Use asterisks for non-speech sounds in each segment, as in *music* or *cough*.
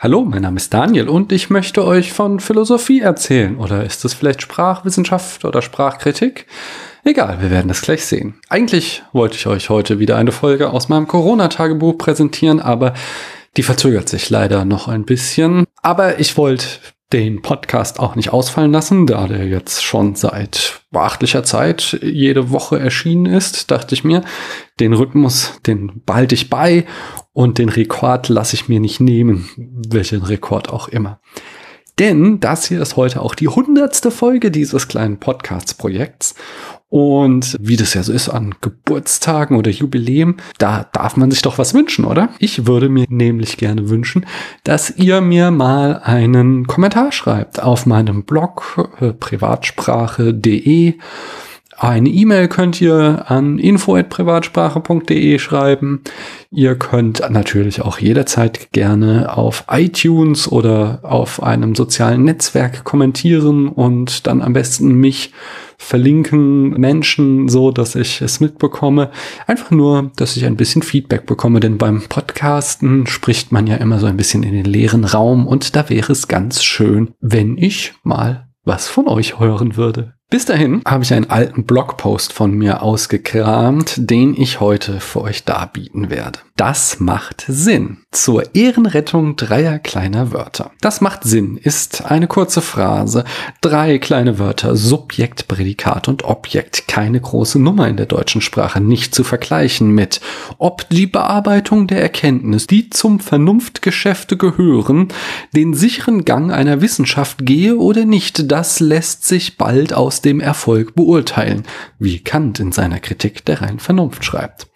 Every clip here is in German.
Hallo, mein Name ist Daniel und ich möchte euch von Philosophie erzählen. Oder ist es vielleicht Sprachwissenschaft oder Sprachkritik? Egal, wir werden das gleich sehen. Eigentlich wollte ich euch heute wieder eine Folge aus meinem Corona-Tagebuch präsentieren, aber die verzögert sich leider noch ein bisschen. Aber ich wollte den Podcast auch nicht ausfallen lassen, da der jetzt schon seit beachtlicher Zeit jede Woche erschienen ist, dachte ich mir, den Rhythmus, den behalte ich bei und den Rekord lasse ich mir nicht nehmen, welchen Rekord auch immer. Denn das hier ist heute auch die hundertste Folge dieses kleinen Podcasts-Projekts. Und wie das ja so ist an Geburtstagen oder Jubiläen, da darf man sich doch was wünschen, oder? Ich würde mir nämlich gerne wünschen, dass ihr mir mal einen Kommentar schreibt auf meinem Blog äh, privatsprache.de eine E-Mail könnt ihr an info@privatsprache.de schreiben. Ihr könnt natürlich auch jederzeit gerne auf iTunes oder auf einem sozialen Netzwerk kommentieren und dann am besten mich verlinken Menschen so, dass ich es mitbekomme. Einfach nur, dass ich ein bisschen Feedback bekomme, denn beim Podcasten spricht man ja immer so ein bisschen in den leeren Raum und da wäre es ganz schön, wenn ich mal was von euch hören würde. Bis dahin habe ich einen alten Blogpost von mir ausgekramt, den ich heute für euch darbieten werde. Das macht Sinn. Zur Ehrenrettung dreier kleiner Wörter. Das macht Sinn ist eine kurze Phrase. Drei kleine Wörter, Subjekt, Prädikat und Objekt. Keine große Nummer in der deutschen Sprache. Nicht zu vergleichen mit, ob die Bearbeitung der Erkenntnis, die zum Vernunftgeschäfte gehören, den sicheren Gang einer Wissenschaft gehe oder nicht. Das lässt sich bald aus dem Erfolg beurteilen, wie Kant in seiner Kritik der reinen Vernunft schreibt.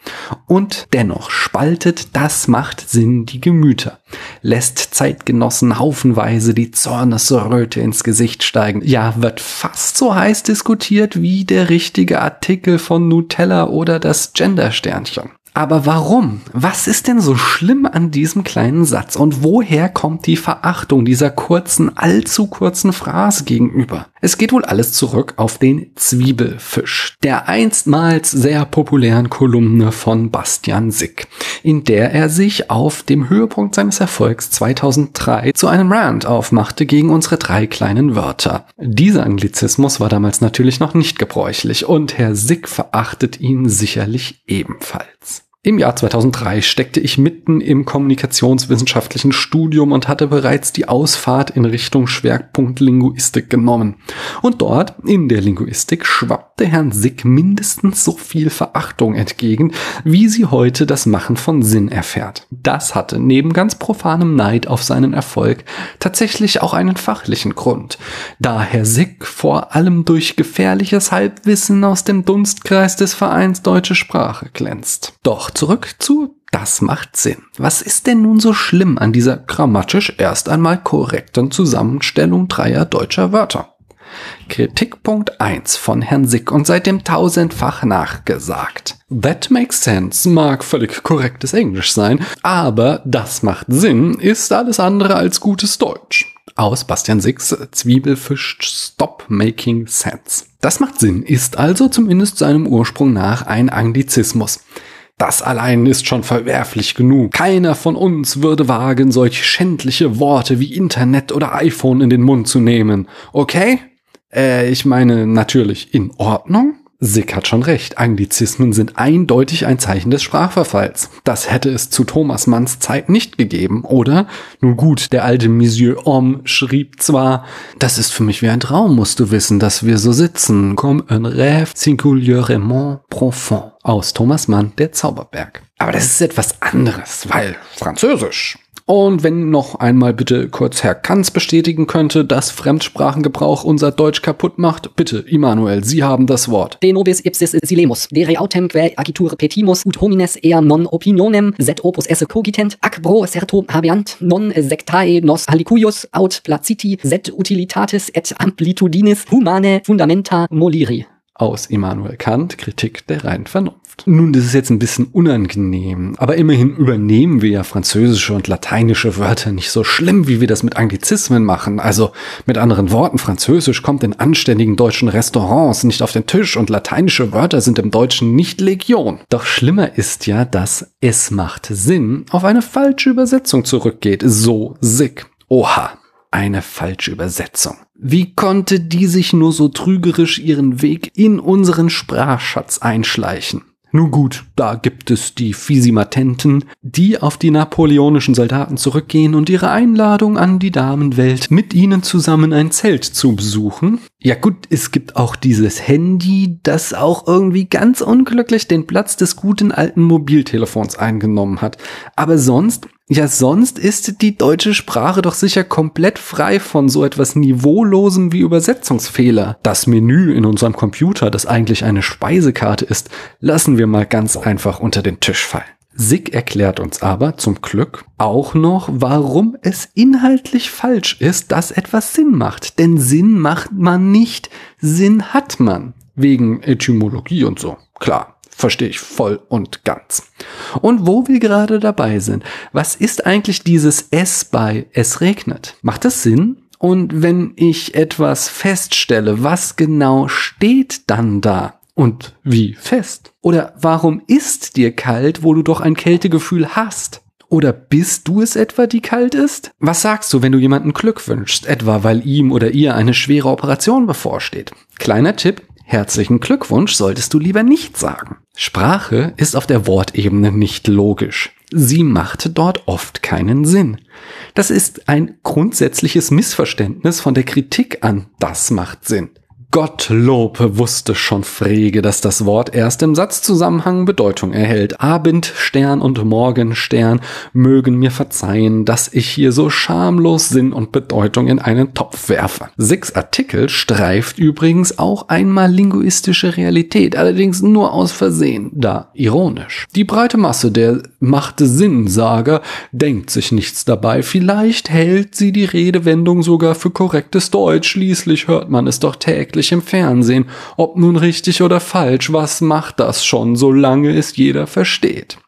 Und dennoch spaltet das macht Sinn die Gemüter, lässt Zeitgenossen haufenweise die Zornesröte ins Gesicht steigen, ja, wird fast so heiß diskutiert wie der richtige Artikel von Nutella oder das Gendersternchen. Aber warum? Was ist denn so schlimm an diesem kleinen Satz? Und woher kommt die Verachtung dieser kurzen, allzu kurzen Phrase gegenüber? Es geht wohl alles zurück auf den Zwiebelfisch, der einstmals sehr populären Kolumne von Bastian Sick, in der er sich auf dem Höhepunkt seines Erfolgs 2003 zu einem Rant aufmachte gegen unsere drei kleinen Wörter. Dieser Anglizismus war damals natürlich noch nicht gebräuchlich und Herr Sick verachtet ihn sicherlich ebenfalls. Im Jahr 2003 steckte ich mitten im kommunikationswissenschaftlichen Studium und hatte bereits die Ausfahrt in Richtung Schwerpunkt Linguistik genommen. Und dort, in der Linguistik, schwappte Herrn Sick mindestens so viel Verachtung entgegen, wie sie heute das Machen von Sinn erfährt. Das hatte neben ganz profanem Neid auf seinen Erfolg tatsächlich auch einen fachlichen Grund, da Herr Sick vor allem durch gefährliches Halbwissen aus dem Dunstkreis des Vereins Deutsche Sprache glänzt. Doch zurück zu das macht Sinn. Was ist denn nun so schlimm an dieser grammatisch erst einmal korrekten Zusammenstellung dreier deutscher Wörter? Kritikpunkt 1 von Herrn Sick und seitdem tausendfach nachgesagt. That makes sense mag völlig korrektes Englisch sein, aber das macht Sinn ist alles andere als gutes Deutsch. Aus Bastian Sicks Zwiebelfisch Stop Making Sense. Das macht Sinn ist also zumindest seinem Ursprung nach ein Anglizismus. Das allein ist schon verwerflich genug. Keiner von uns würde wagen, solch schändliche Worte wie Internet oder iPhone in den Mund zu nehmen. Okay? Äh, ich meine natürlich in Ordnung? Sick hat schon recht. Anglizismen sind eindeutig ein Zeichen des Sprachverfalls. Das hätte es zu Thomas Manns Zeit nicht gegeben, oder? Nun gut, der alte Monsieur Homme schrieb zwar, das ist für mich wie ein Traum, musst du wissen, dass wir so sitzen, comme un rêve singulièrement profond. Aus Thomas Mann, der Zauberberg. Aber das ist etwas anderes, weil Französisch und wenn noch einmal bitte kurz Herr Kanz bestätigen könnte, dass Fremdsprachengebrauch unser Deutsch kaputt macht, bitte, Immanuel, Sie haben das Wort. De nobis ipsis silemus, dere autem quae agitur petimus ut homines ea non opinionem set opus esse cogitent, ac bro serto habeant, non sectae nos alicuius aut placiti set utilitatis et amplitudinis humane fundamenta moliri. Aus Immanuel Kant, Kritik der reinen Vernunft. Nun, das ist jetzt ein bisschen unangenehm, aber immerhin übernehmen wir ja französische und lateinische Wörter nicht so schlimm, wie wir das mit Anglizismen machen. Also mit anderen Worten, Französisch kommt in anständigen deutschen Restaurants nicht auf den Tisch und lateinische Wörter sind im Deutschen nicht Legion. Doch schlimmer ist ja, dass es macht Sinn auf eine falsche Übersetzung zurückgeht. So sick. Oha, eine falsche Übersetzung. Wie konnte die sich nur so trügerisch ihren Weg in unseren Sprachschatz einschleichen? Nun gut, da gibt es die Fisimatenten, die auf die napoleonischen Soldaten zurückgehen und ihre Einladung an die Damenwelt, mit ihnen zusammen ein Zelt zu besuchen. Ja gut, es gibt auch dieses Handy, das auch irgendwie ganz unglücklich den Platz des guten alten Mobiltelefons eingenommen hat. Aber sonst ja, sonst ist die deutsche Sprache doch sicher komplett frei von so etwas Niveaulosem wie Übersetzungsfehler. Das Menü in unserem Computer, das eigentlich eine Speisekarte ist, lassen wir mal ganz einfach unter den Tisch fallen. Sig erklärt uns aber zum Glück auch noch, warum es inhaltlich falsch ist, dass etwas Sinn macht. Denn Sinn macht man nicht, Sinn hat man. Wegen Etymologie und so. Klar, verstehe ich voll und ganz. Und wo wir gerade dabei sind, was ist eigentlich dieses S bei Es regnet? Macht das Sinn? Und wenn ich etwas feststelle, was genau steht dann da? Und wie fest? Oder warum ist dir kalt, wo du doch ein Kältegefühl hast? Oder bist du es etwa, die kalt ist? Was sagst du, wenn du jemanden Glück wünschst, etwa weil ihm oder ihr eine schwere Operation bevorsteht? Kleiner Tipp, Herzlichen Glückwunsch solltest du lieber nicht sagen. Sprache ist auf der Wortebene nicht logisch. Sie macht dort oft keinen Sinn. Das ist ein grundsätzliches Missverständnis von der Kritik an das macht Sinn. Gottlob wusste schon Frege, dass das Wort erst im Satzzusammenhang Bedeutung erhält. Abendstern und Morgenstern mögen mir verzeihen, dass ich hier so schamlos Sinn und Bedeutung in einen Topf werfe. Six Artikel streift übrigens auch einmal linguistische Realität, allerdings nur aus Versehen, da ironisch. Die breite Masse der machte Sinnsager denkt sich nichts dabei, vielleicht hält sie die Redewendung sogar für korrektes Deutsch, schließlich hört man es doch täglich öffentlich im Fernsehen. Ob nun richtig oder falsch, was macht das schon, solange es jeder versteht?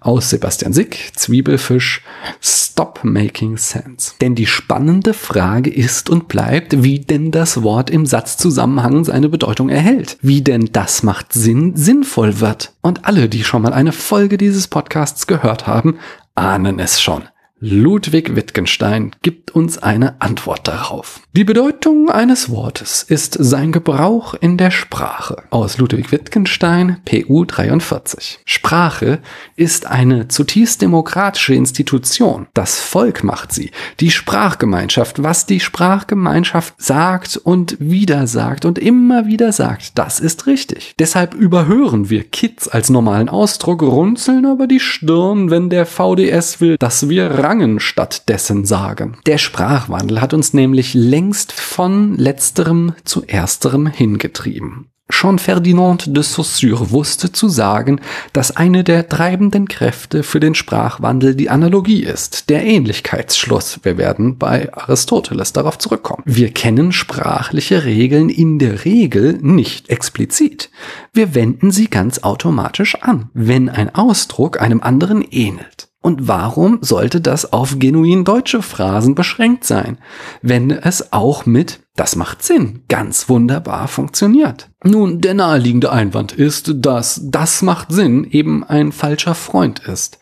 Aus Sebastian Sick, Zwiebelfisch, Stop Making Sense. Denn die spannende Frage ist und bleibt, wie denn das Wort im Satzzusammenhang seine Bedeutung erhält. Wie denn das macht Sinn sinnvoll wird. Und alle, die schon mal eine Folge dieses Podcasts gehört haben, ahnen es schon. Ludwig Wittgenstein gibt uns eine Antwort darauf. Die Bedeutung eines Wortes ist sein Gebrauch in der Sprache. Aus Ludwig Wittgenstein, PU 43. Sprache ist eine zutiefst demokratische Institution. Das Volk macht sie. Die Sprachgemeinschaft, was die Sprachgemeinschaft sagt und wieder sagt und immer wieder sagt, das ist richtig. Deshalb überhören wir Kids als normalen Ausdruck, runzeln aber die Stirn, wenn der VDS will, dass wir Rangen stattdessen sagen. Der Sprachwandel hat uns nämlich längst von letzterem zu ersterem hingetrieben. Schon Ferdinand de Saussure wusste zu sagen, dass eine der treibenden Kräfte für den Sprachwandel die Analogie ist, der Ähnlichkeitsschluss. Wir werden bei Aristoteles darauf zurückkommen. Wir kennen sprachliche Regeln in der Regel nicht explizit. Wir wenden sie ganz automatisch an, wenn ein Ausdruck einem anderen ähnelt. Und warum sollte das auf genuin deutsche Phrasen beschränkt sein, wenn es auch mit das macht Sinn, ganz wunderbar funktioniert? Nun, der naheliegende Einwand ist, dass das macht Sinn eben ein falscher Freund ist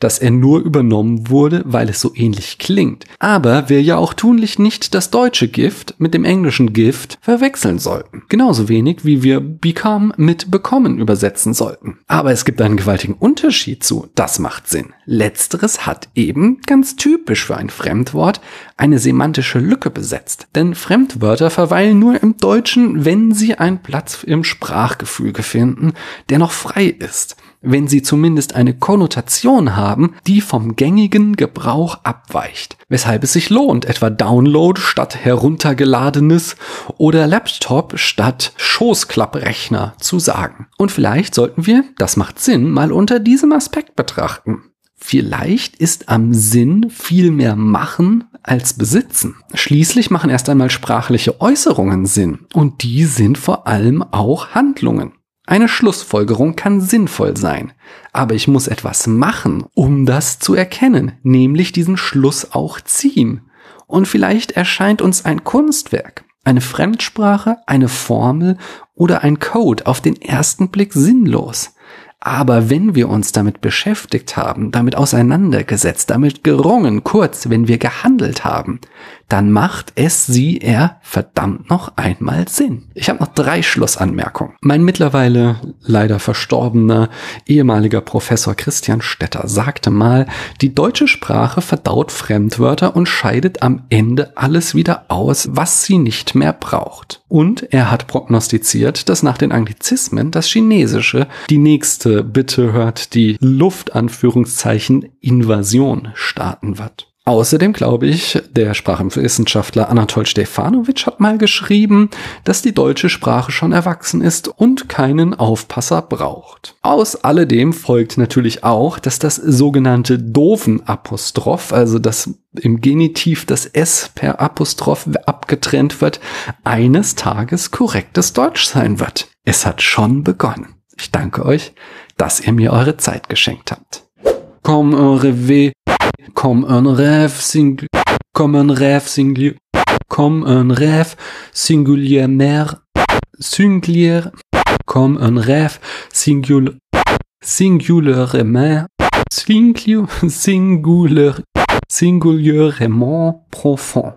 dass er nur übernommen wurde, weil es so ähnlich klingt. Aber wir ja auch tunlich nicht das deutsche Gift mit dem englischen Gift verwechseln sollten. Genauso wenig wie wir become mit bekommen übersetzen sollten. Aber es gibt einen gewaltigen Unterschied zu das macht Sinn. Letzteres hat eben, ganz typisch für ein Fremdwort, eine semantische Lücke besetzt. Denn Fremdwörter verweilen nur im Deutschen, wenn sie einen Platz im Sprachgefüge finden, der noch frei ist wenn sie zumindest eine Konnotation haben, die vom gängigen Gebrauch abweicht, weshalb es sich lohnt, etwa Download statt heruntergeladenes oder Laptop statt Schoßklapprechner zu sagen. Und vielleicht sollten wir, das macht Sinn, mal unter diesem Aspekt betrachten. Vielleicht ist am Sinn viel mehr machen als besitzen. Schließlich machen erst einmal sprachliche Äußerungen Sinn und die sind vor allem auch Handlungen. Eine Schlussfolgerung kann sinnvoll sein, aber ich muss etwas machen, um das zu erkennen, nämlich diesen Schluss auch ziehen. Und vielleicht erscheint uns ein Kunstwerk, eine Fremdsprache, eine Formel oder ein Code auf den ersten Blick sinnlos. Aber wenn wir uns damit beschäftigt haben, damit auseinandergesetzt, damit gerungen, kurz, wenn wir gehandelt haben, dann macht es sie er verdammt noch einmal Sinn. Ich habe noch drei Schlussanmerkungen. Mein mittlerweile leider verstorbener ehemaliger Professor Christian Stetter sagte mal, die deutsche Sprache verdaut Fremdwörter und scheidet am Ende alles wieder aus, was sie nicht mehr braucht. Und er hat prognostiziert, dass nach den Anglizismen das Chinesische die nächste Bitte hört die Luftanführungszeichen Invasion starten wird. Außerdem glaube ich, der Sprachwissenschaftler Anatol Stefanovic hat mal geschrieben, dass die deutsche Sprache schon erwachsen ist und keinen Aufpasser braucht. Aus alledem folgt natürlich auch, dass das sogenannte doofen Apostroph, also das im Genitiv das S per Apostroph abgetrennt wird, eines Tages korrektes Deutsch sein wird. Es hat schon begonnen. Ich danke euch, dass ihr mir eure Zeit geschenkt habt. Comme un rêve comme un rêve singulier, comme un rêve singulier, comme un rêve singulièrement, singulière, comme un rêve singul, singulièrement, singulier, singulier, *laughs* singulièrement profond.